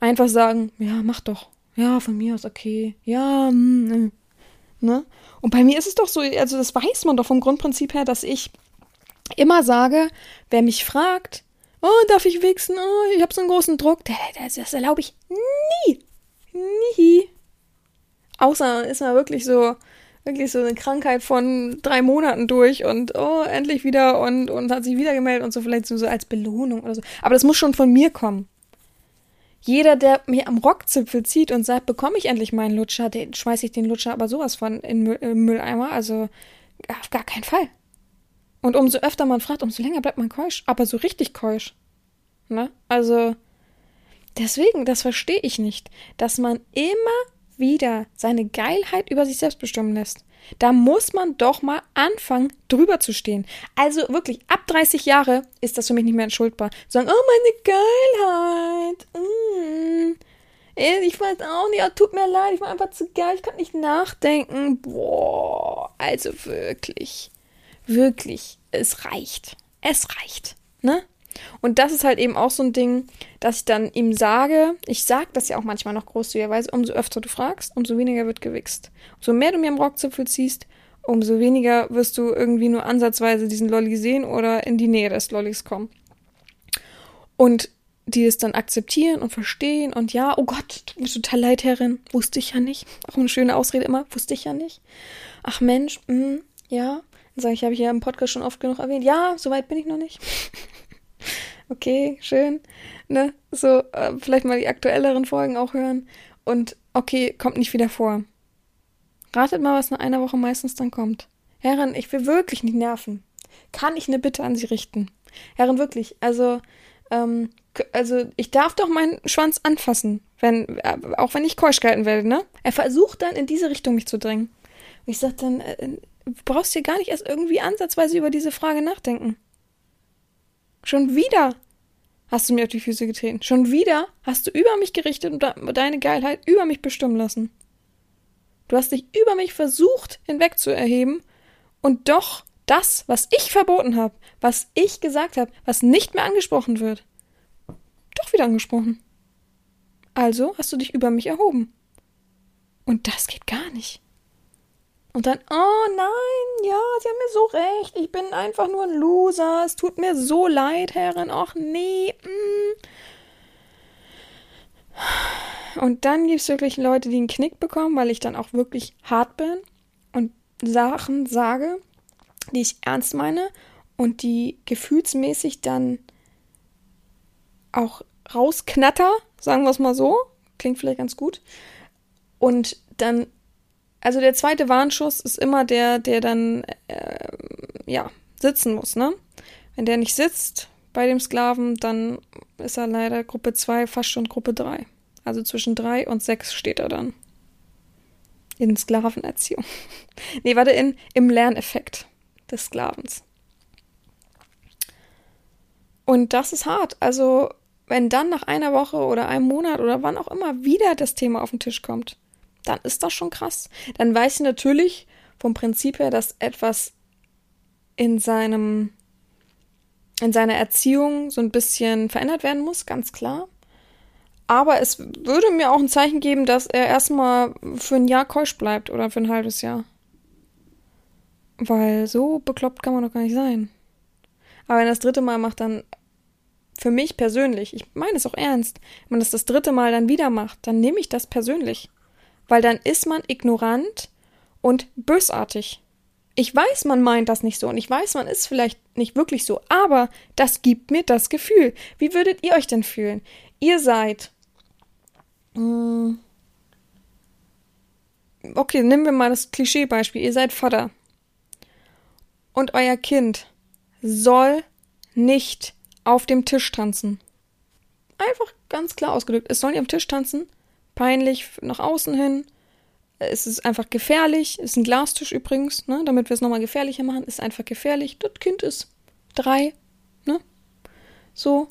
einfach sagen, ja, mach doch. Ja, von mir aus okay. Ja, mm, ne? Und bei mir ist es doch so, also das weiß man doch vom Grundprinzip her, dass ich immer sage, wer mich fragt, oh, darf ich wichsen? Oh, ich habe so einen großen Druck. Das, das erlaube ich nie. Nie. Außer ist mal wirklich so, wirklich so eine Krankheit von drei Monaten durch und oh, endlich wieder und, und hat sich wieder gemeldet und so vielleicht so, so als Belohnung oder so. Aber das muss schon von mir kommen. Jeder, der mir am Rockzipfel zieht und sagt, bekomme ich endlich meinen Lutscher, den schmeiße ich den Lutscher aber sowas von in Müll, äh, Mülleimer. Also auf gar keinen Fall. Und umso öfter man fragt, umso länger bleibt man keusch. Aber so richtig keusch. Ne? Also deswegen, das verstehe ich nicht, dass man immer wieder seine Geilheit über sich selbst bestimmen lässt. Da muss man doch mal anfangen, drüber zu stehen. Also wirklich, ab 30 Jahre ist das für mich nicht mehr entschuldbar. Sagen, oh, meine Geilheit. Mm. Ich weiß auch nicht, oh, tut mir leid, ich war einfach zu geil, ich kann nicht nachdenken. Boah, also wirklich. Wirklich, es reicht. Es reicht. Ne? Und das ist halt eben auch so ein Ding, dass ich dann ihm sage, ich sage das ja auch manchmal noch großzügigerweise, umso öfter du fragst, umso weniger wird gewichst. Umso mehr du mir am Rockzipfel ziehst, umso weniger wirst du irgendwie nur ansatzweise diesen Lolli sehen oder in die Nähe des Lollis kommen. Und die es dann akzeptieren und verstehen und ja, oh Gott, tut mir total leid, Herrin, wusste ich ja nicht. Auch eine schöne Ausrede immer, wusste ich ja nicht. Ach Mensch, mh, ja. Dann sage ich, habe ich ja im Podcast schon oft genug erwähnt. Ja, soweit bin ich noch nicht. [laughs] okay, schön, ne? So, äh, vielleicht mal die aktuelleren Folgen auch hören. Und okay, kommt nicht wieder vor. Ratet mal, was nach einer Woche meistens dann kommt. Herren, ich will wirklich nicht nerven. Kann ich eine Bitte an Sie richten? Herren, wirklich, also, ähm, also ich darf doch meinen Schwanz anfassen, wenn, äh, auch wenn ich keusch gehalten werde, ne? Er versucht dann in diese Richtung mich zu drängen. Und ich sag dann, äh, brauchst dir gar nicht erst irgendwie ansatzweise über diese Frage nachdenken. Schon wieder hast du mir auf die Füße getreten. Schon wieder hast du über mich gerichtet und deine Geilheit über mich bestimmen lassen. Du hast dich über mich versucht hinwegzuerheben und doch das, was ich verboten habe, was ich gesagt habe, was nicht mehr angesprochen wird, doch wieder angesprochen. Also hast du dich über mich erhoben. Und das geht gar nicht. Und dann, oh nein, ja, Sie haben mir so recht. Ich bin einfach nur ein Loser. Es tut mir so leid, Herrin. Ach nee. Mm. Und dann gibt es wirklich Leute, die einen Knick bekommen, weil ich dann auch wirklich hart bin und Sachen sage, die ich ernst meine und die gefühlsmäßig dann auch rausknatter, sagen wir es mal so. Klingt vielleicht ganz gut. Und dann also der zweite Warnschuss ist immer der, der dann äh, ja sitzen muss, ne? Wenn der nicht sitzt bei dem Sklaven, dann ist er leider Gruppe 2, fast schon Gruppe 3. Also zwischen 3 und 6 steht er dann. In Sklavenerziehung. [laughs] nee, warte, in, im Lerneffekt des Sklavens. Und das ist hart. Also, wenn dann nach einer Woche oder einem Monat oder wann auch immer wieder das Thema auf den Tisch kommt, dann ist das schon krass. Dann weiß ich natürlich vom Prinzip her, dass etwas in seinem in seiner Erziehung so ein bisschen verändert werden muss, ganz klar. Aber es würde mir auch ein Zeichen geben, dass er erstmal für ein Jahr keusch bleibt oder für ein halbes Jahr. Weil so bekloppt kann man doch gar nicht sein. Aber wenn das dritte Mal macht, dann für mich persönlich, ich meine es auch ernst, wenn man das das dritte Mal dann wieder macht, dann nehme ich das persönlich weil dann ist man ignorant und bösartig. Ich weiß, man meint das nicht so und ich weiß, man ist vielleicht nicht wirklich so, aber das gibt mir das Gefühl. Wie würdet ihr euch denn fühlen? Ihr seid. Mh, hm, okay, nehmen wir mal das Klischeebeispiel. Ihr seid Vater. Und euer Kind soll nicht auf dem Tisch tanzen. Einfach ganz klar ausgedrückt. Es soll nicht am Tisch tanzen. Peinlich nach außen hin. Es ist einfach gefährlich. Ist ein Glastisch übrigens, ne? damit wir es nochmal gefährlicher machen. Ist einfach gefährlich. Das Kind ist drei, ne? So.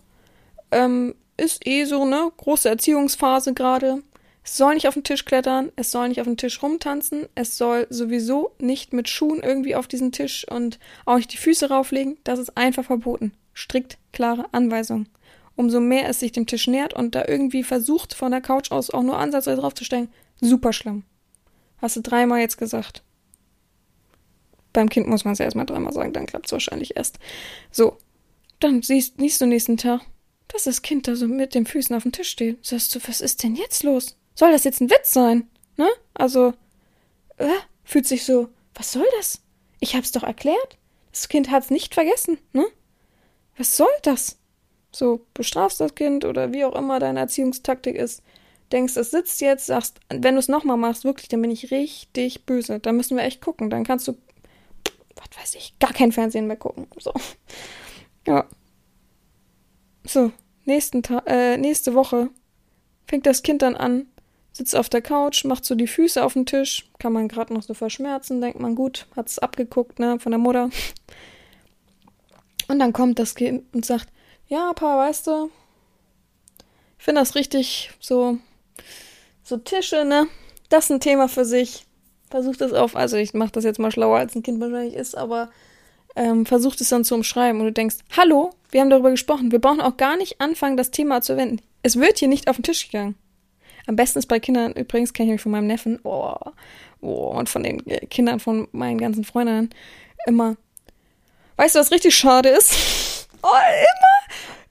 Ähm, ist eh so, ne? Große Erziehungsphase gerade. Es soll nicht auf den Tisch klettern, es soll nicht auf den Tisch rumtanzen, es soll sowieso nicht mit Schuhen irgendwie auf diesen Tisch und auch nicht die Füße rauflegen. Das ist einfach verboten. Strikt klare Anweisung. Umso mehr es sich dem Tisch nähert und da irgendwie versucht, von der Couch aus auch nur ansatzweise draufzustellen, super schlimm. Hast du dreimal jetzt gesagt. Beim Kind muss man es ja erstmal dreimal sagen, dann klappt es wahrscheinlich erst. So, dann siehst, siehst du nächsten Tag, dass das Kind da so mit den Füßen auf dem Tisch steht. Sagst du, was ist denn jetzt los? soll das jetzt ein Witz sein? Ne? Also, äh, fühlt sich so, was soll das? Ich hab's doch erklärt. Das Kind hat's nicht vergessen, ne? Was soll das? So, bestrafst das Kind oder wie auch immer deine Erziehungstaktik ist. Denkst, es sitzt jetzt, sagst, wenn du es nochmal machst, wirklich, dann bin ich richtig böse. Da müssen wir echt gucken. Dann kannst du, was weiß ich, gar kein Fernsehen mehr gucken. So. Ja. So, nächsten Ta äh, nächste Woche fängt das Kind dann an, sitzt auf der Couch, macht so die Füße auf den Tisch, kann man gerade noch so verschmerzen, denkt man, gut, hat es abgeguckt, ne, von der Mutter. Und dann kommt das Kind und sagt, ja, Papa, weißt du, ich finde das richtig so, so Tische, ne, das ist ein Thema für sich. Versucht es auf, also ich mache das jetzt mal schlauer, als ein Kind wahrscheinlich ist, aber ähm, versucht es dann zu umschreiben und du denkst, hallo, wir haben darüber gesprochen, wir brauchen auch gar nicht anfangen, das Thema zu wenden. Es wird hier nicht auf den Tisch gegangen. Am besten ist bei Kindern, übrigens kenne ich mich von meinem Neffen, oh, oh, und von den Kindern von meinen ganzen Freundinnen immer. Weißt du, was richtig schade ist? [laughs] Oh, immer.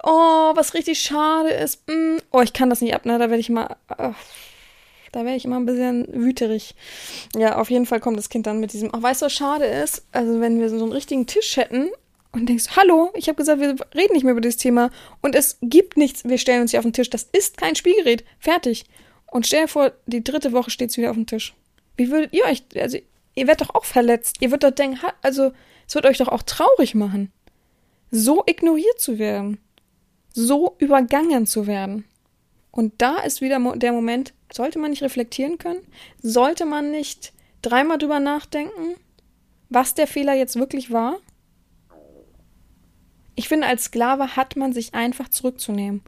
Oh, was richtig schade ist. Mm, oh, ich kann das nicht ab, ne? Da werde ich. Oh, da wäre ich immer ein bisschen wüterig. Ja, auf jeden Fall kommt das Kind dann mit diesem. Ach, weißt du, was schade ist? Also, wenn wir so einen richtigen Tisch hätten und denkst, hallo, ich habe gesagt, wir reden nicht mehr über das Thema und es gibt nichts, wir stellen uns hier auf den Tisch. Das ist kein Spielgerät. Fertig. Und stell dir vor, die dritte Woche steht es wieder auf dem Tisch. Wie würdet ihr euch, also ihr werdet doch auch verletzt. Ihr würdet doch denken, also es wird euch doch auch traurig machen. So ignoriert zu werden. So übergangen zu werden. Und da ist wieder der Moment, sollte man nicht reflektieren können? Sollte man nicht dreimal drüber nachdenken, was der Fehler jetzt wirklich war? Ich finde, als Sklave hat man sich einfach zurückzunehmen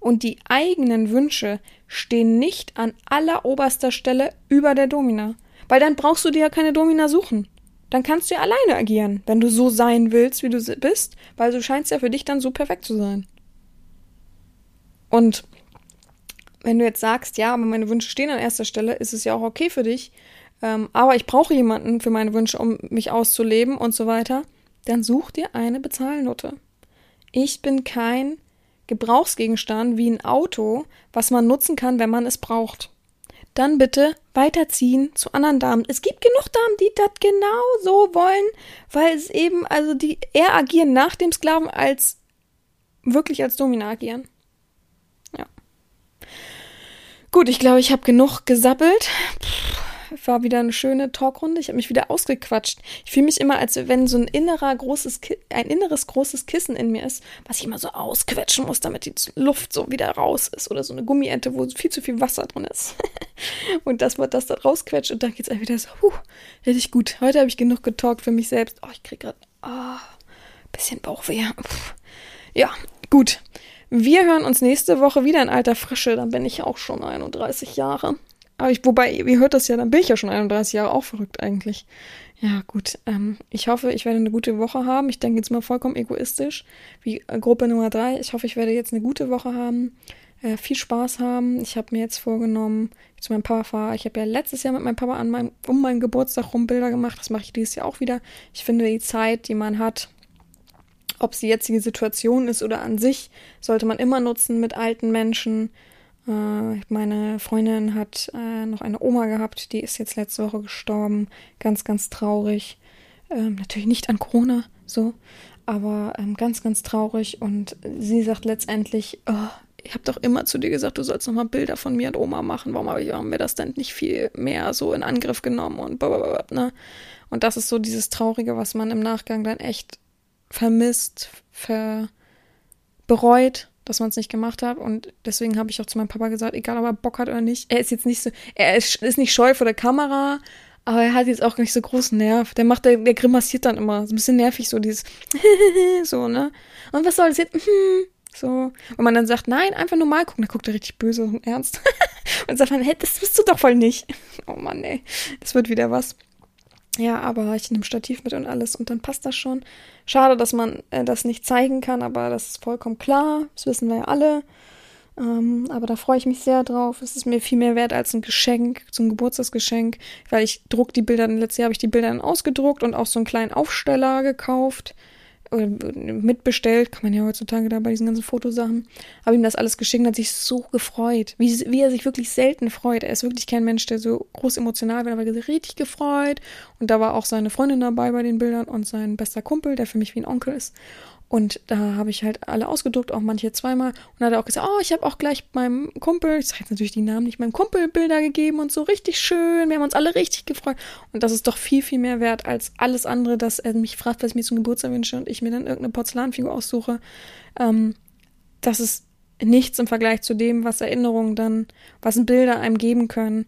und die eigenen Wünsche stehen nicht an alleroberster Stelle über der Domina. Weil dann brauchst du dir ja keine Domina suchen. Dann kannst du ja alleine agieren, wenn du so sein willst, wie du bist, weil du scheinst ja für dich dann so perfekt zu sein. Und wenn du jetzt sagst, ja, aber meine Wünsche stehen an erster Stelle, ist es ja auch okay für dich, ähm, aber ich brauche jemanden für meine Wünsche, um mich auszuleben und so weiter, dann such dir eine Bezahlnote. Ich bin kein Gebrauchsgegenstand wie ein Auto, was man nutzen kann, wenn man es braucht. Dann bitte weiterziehen zu anderen Damen. Es gibt genug Damen, die das genau so wollen, weil es eben, also die eher agieren nach dem Sklaven als wirklich als Domina agieren. Gut, ich glaube, ich habe genug gesabbelt. Pff, war wieder eine schöne Talkrunde. Ich habe mich wieder ausgequatscht. Ich fühle mich immer, als wenn so ein innerer großes, Ki ein inneres großes Kissen in mir ist, was ich immer so ausquetschen muss, damit die Luft so wieder raus ist. Oder so eine Gummiente, wo viel zu viel Wasser drin ist. [laughs] und das wird das da rausquetscht und dann geht es einfach wieder so, huh, richtig gut. Heute habe ich genug getalkt für mich selbst. Oh, ich kriege gerade, oh, bisschen Bauchweh. Puh. Ja, gut. Wir hören uns nächste Woche wieder in alter Frische. Dann bin ich auch schon 31 Jahre. Aber ich, wobei, ihr hört das ja, dann bin ich ja schon 31 Jahre auch verrückt eigentlich. Ja, gut. Ähm, ich hoffe, ich werde eine gute Woche haben. Ich denke jetzt mal vollkommen egoistisch, wie äh, Gruppe Nummer 3. Ich hoffe, ich werde jetzt eine gute Woche haben, äh, viel Spaß haben. Ich habe mir jetzt vorgenommen, zu meinem Papa fahre. Ich habe ja letztes Jahr mit meinem Papa an meinem, um meinen Geburtstag rum Bilder gemacht. Das mache ich dieses Jahr auch wieder. Ich finde, die Zeit, die man hat, ob es die jetzige Situation ist oder an sich, sollte man immer nutzen mit alten Menschen äh, meine Freundin hat äh, noch eine Oma gehabt, die ist jetzt letzte Woche gestorben. Ganz, ganz traurig. Ähm, natürlich nicht an Corona, so. Aber ähm, ganz, ganz traurig. Und sie sagt letztendlich, oh, ich habe doch immer zu dir gesagt, du sollst nochmal Bilder von mir und Oma machen. Warum haben wir das denn nicht viel mehr so in Angriff genommen und ne? Und das ist so dieses Traurige, was man im Nachgang dann echt vermisst, ver bereut, dass man es nicht gemacht hat. Und deswegen habe ich auch zu meinem Papa gesagt, egal ob er Bock hat oder nicht, er ist jetzt nicht so, er ist, ist nicht scheu vor der Kamera, aber er hat jetzt auch nicht so großen Nerv. Der macht, der, der grimassiert dann immer. So ein bisschen nervig, so dieses [laughs] so, ne? Und was soll das jetzt? so. Und man dann sagt, nein, einfach nur mal gucken. Da guckt er richtig böse und ernst. [laughs] und sagt dann, hey, das bist du doch voll nicht. oh Mann, ey. Das wird wieder was. Ja, aber ich nehme Stativ mit und alles und dann passt das schon. Schade, dass man äh, das nicht zeigen kann, aber das ist vollkommen klar. Das wissen wir ja alle. Ähm, aber da freue ich mich sehr drauf. Es ist mir viel mehr wert als ein Geschenk, ein Geburtstagsgeschenk, weil ich druck die Bilder, letztes Jahr habe ich die Bilder dann ausgedruckt und auch so einen kleinen Aufsteller gekauft oder mitbestellt, kann man ja heutzutage da bei diesen ganzen Fotosachen. Habe ihm das alles geschickt und hat sich so gefreut, wie, wie er sich wirklich selten freut. Er ist wirklich kein Mensch, der so groß emotional wird, aber er richtig gefreut. Und da war auch seine Freundin dabei bei den Bildern und sein bester Kumpel, der für mich wie ein Onkel ist. Und da habe ich halt alle ausgedruckt, auch manche zweimal. Und hat er auch gesagt, oh, ich habe auch gleich meinem Kumpel, ich sage jetzt natürlich die Namen nicht, meinem Kumpel Bilder gegeben und so richtig schön. Wir haben uns alle richtig gefreut. Und das ist doch viel, viel mehr wert als alles andere, dass er mich fragt, was ich mir zum Geburtstag wünsche und ich mir dann irgendeine Porzellanfigur aussuche. Ähm, das ist nichts im Vergleich zu dem, was Erinnerungen dann, was Bilder einem geben können.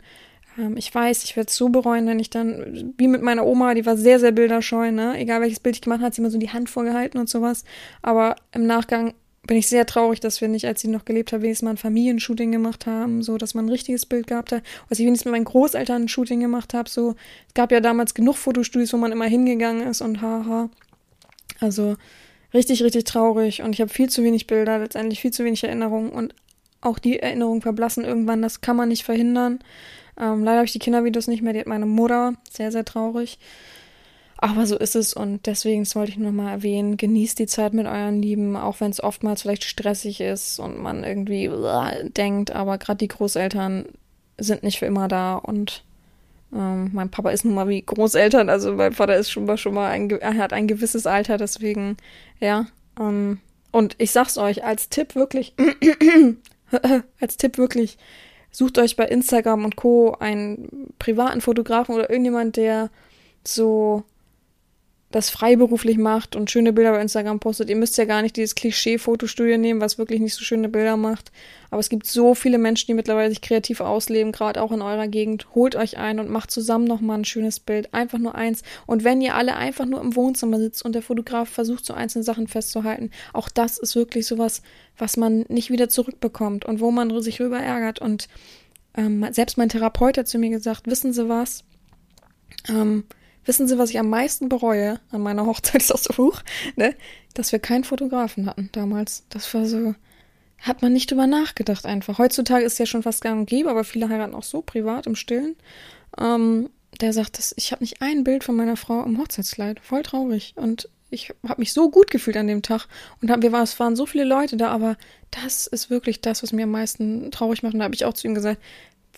Ähm, ich weiß, ich werde es so bereuen, wenn ich dann, wie mit meiner Oma, die war sehr, sehr bilderscheu, ne? Egal welches Bild ich gemacht habe, hat sie immer so die Hand vorgehalten und sowas. Aber im Nachgang bin ich sehr traurig, dass wir nicht, als sie noch gelebt hat, wenigstens mal ein Familienshooting gemacht haben, so dass man ein richtiges Bild gehabt hat. Was ich wenigstens mit meinen Großeltern ein Shooting gemacht habe, so. Es gab ja damals genug Fotostudios, wo man immer hingegangen ist und haha. Also richtig, richtig traurig und ich habe viel zu wenig Bilder, letztendlich viel zu wenig Erinnerungen und auch die Erinnerungen verblassen irgendwann, das kann man nicht verhindern. Ähm, leider habe ich die Kindervideos nicht mehr, die hat meine Mutter. Sehr, sehr traurig. Aber so ist es und deswegen wollte ich nur mal erwähnen. Genießt die Zeit mit euren Lieben, auch wenn es oftmals vielleicht stressig ist und man irgendwie denkt, aber gerade die Großeltern sind nicht für immer da und ähm, mein Papa ist nun mal wie Großeltern, also mein Vater ist schon mal schon mal ein, hat ein gewisses Alter, deswegen ja. Ähm, und ich sag's euch als Tipp wirklich, [clears throat] als Tipp wirklich, Sucht euch bei Instagram und Co. einen privaten Fotografen oder irgendjemand, der so das freiberuflich macht und schöne Bilder bei Instagram postet. Ihr müsst ja gar nicht dieses Klischee-Fotostudio nehmen, was wirklich nicht so schöne Bilder macht. Aber es gibt so viele Menschen, die mittlerweile sich kreativ ausleben, gerade auch in eurer Gegend. Holt euch ein und macht zusammen nochmal ein schönes Bild. Einfach nur eins. Und wenn ihr alle einfach nur im Wohnzimmer sitzt und der Fotograf versucht, so einzelne Sachen festzuhalten, auch das ist wirklich sowas, was man nicht wieder zurückbekommt und wo man sich rüber ärgert. Und ähm, selbst mein Therapeut hat zu mir gesagt, wissen Sie was? Ähm, Wissen Sie, was ich am meisten bereue an meiner Hochzeit? [laughs] Ist auch so hoch, ne? Dass wir keinen Fotografen hatten damals. Das war so, hat man nicht drüber nachgedacht einfach. Heutzutage ist ja schon fast gang und gäbe, aber viele heiraten auch so privat im Stillen. Ähm, der sagt, dass ich habe nicht ein Bild von meiner Frau im Hochzeitskleid. Voll traurig. Und ich habe mich so gut gefühlt an dem Tag. Und hab, wir war, es waren so viele Leute da, aber das ist wirklich das, was mir am meisten traurig macht. Und da habe ich auch zu ihm gesagt,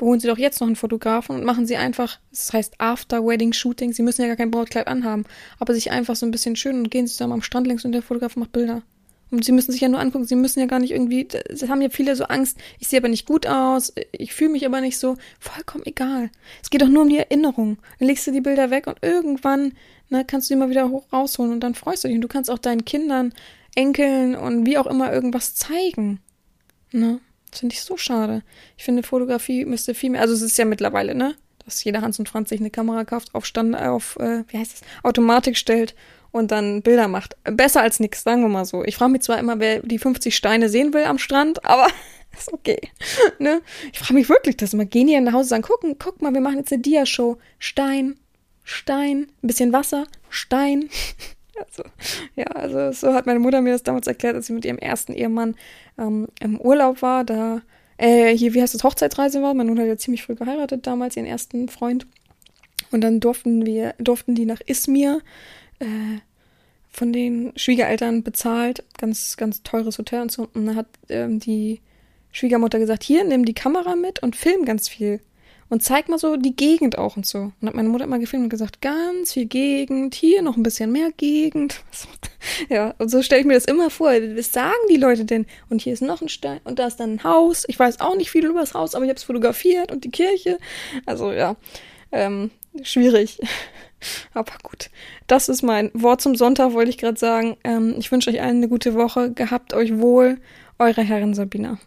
holen Sie doch jetzt noch einen Fotografen und machen Sie einfach, das heißt After-Wedding-Shooting, Sie müssen ja gar kein Brautkleid anhaben, aber sich einfach so ein bisschen schön und gehen Sie zusammen am Strand längs und der Fotograf macht Bilder. Und Sie müssen sich ja nur angucken, Sie müssen ja gar nicht irgendwie, es haben ja viele so Angst, ich sehe aber nicht gut aus, ich fühle mich aber nicht so, vollkommen egal. Es geht doch nur um die Erinnerung. Dann legst du die Bilder weg und irgendwann ne, kannst du die mal wieder hoch rausholen und dann freust du dich und du kannst auch deinen Kindern, Enkeln und wie auch immer irgendwas zeigen. Ne? Das finde ich so schade. Ich finde, Fotografie müsste viel mehr, also es ist ja mittlerweile, ne? Dass jeder Hans und Franz sich eine Kamera kauft, auf Stand, auf, äh, wie heißt das, Automatik stellt und dann Bilder macht. Besser als nichts, sagen wir mal so. Ich frage mich zwar immer, wer die 50 Steine sehen will am Strand, aber [laughs] ist okay. [laughs] ne? Ich frage mich wirklich, dass immer gehen hier nach Hause und sagen, gucken, guck mal, wir machen jetzt eine Dia-Show. Stein, Stein, ein bisschen Wasser, Stein. [laughs] Also, ja, also so hat meine Mutter mir das damals erklärt, als sie mit ihrem ersten Ehemann ähm, im Urlaub war. Da, äh, hier, wie heißt das, Hochzeitsreise war. Meine Mutter hat ja ziemlich früh geheiratet damals, ihren ersten Freund. Und dann durften wir, durften die nach Izmir äh, von den Schwiegereltern bezahlt. Ganz, ganz teures Hotel und so. Und dann hat ähm, die Schwiegermutter gesagt, hier, nimm die Kamera mit und film ganz viel. Und zeig mal so die Gegend auch und so. Und hat meine Mutter immer gefilmt und gesagt, ganz viel Gegend, hier noch ein bisschen mehr Gegend. [laughs] ja, und so stelle ich mir das immer vor. Was sagen die Leute denn? Und hier ist noch ein Stein und da ist dann ein Haus. Ich weiß auch nicht viel über das Haus, aber ich habe es fotografiert und die Kirche. Also ja, ähm, schwierig. [laughs] Aber gut, das ist mein Wort zum Sonntag, wollte ich gerade sagen. Ähm, ich wünsche euch allen eine gute Woche. Gehabt euch wohl. Eure Herrin Sabina.